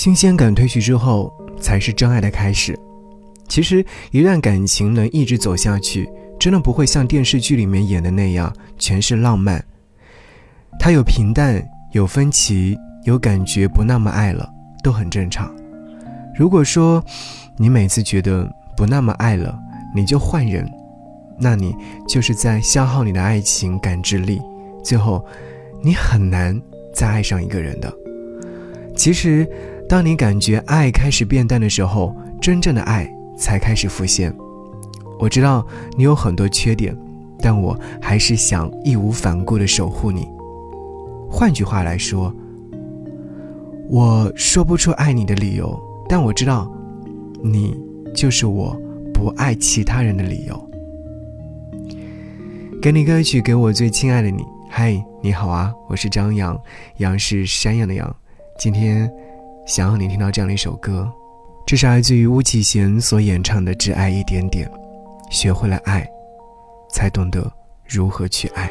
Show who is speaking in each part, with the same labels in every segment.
Speaker 1: 新鲜感褪去之后，才是真爱的开始。其实，一段感情能一直走下去，真的不会像电视剧里面演的那样全是浪漫。它有平淡，有分歧，有感觉不那么爱了，都很正常。如果说你每次觉得不那么爱了，你就换人，那你就是在消耗你的爱情感知力，最后你很难再爱上一个人的。其实。当你感觉爱开始变淡的时候，真正的爱才开始浮现。我知道你有很多缺点，但我还是想义无反顾地守护你。换句话来说，我说不出爱你的理由，但我知道，你就是我不爱其他人的理由。给你歌曲，给我最亲爱的你。嗨，你好啊，我是张扬，杨是山羊的羊。今天。想要你听到这样的一首歌，这是来自于巫启贤所演唱的《只爱一点点》，学会了爱，才懂得如何去爱。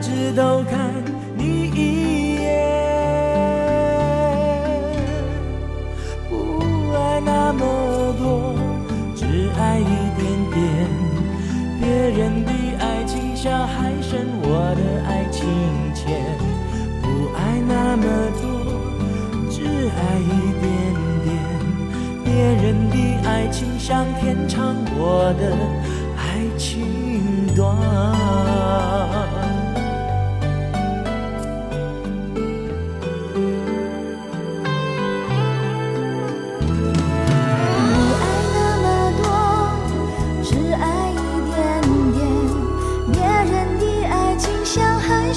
Speaker 2: 只都看你一眼。不爱那么多，只爱一点点。别人的爱情像海深，我的爱情浅。不爱那么多，只爱一点点。别人的爱情像天长，我的
Speaker 3: 爱。情短，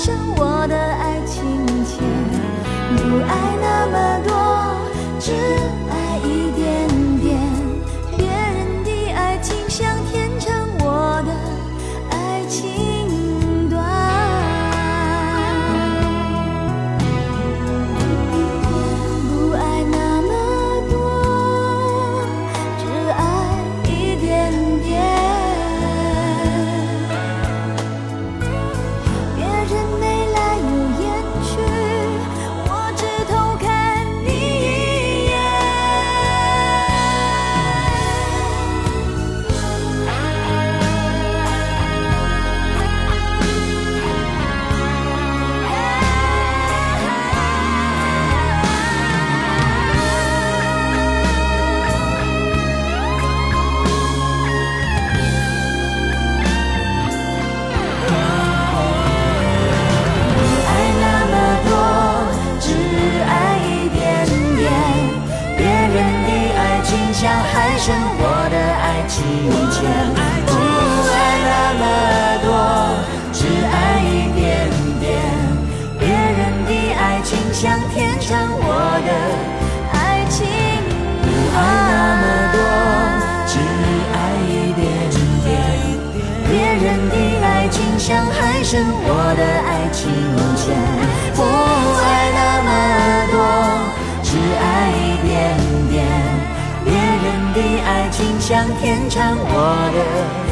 Speaker 3: 生，我情浅，不爱那么多，只
Speaker 2: 爱一点点。别人的爱情像天长，我的爱情不爱那么多，只爱一点点。别人的爱情像海深，我的爱情浅，想天长我的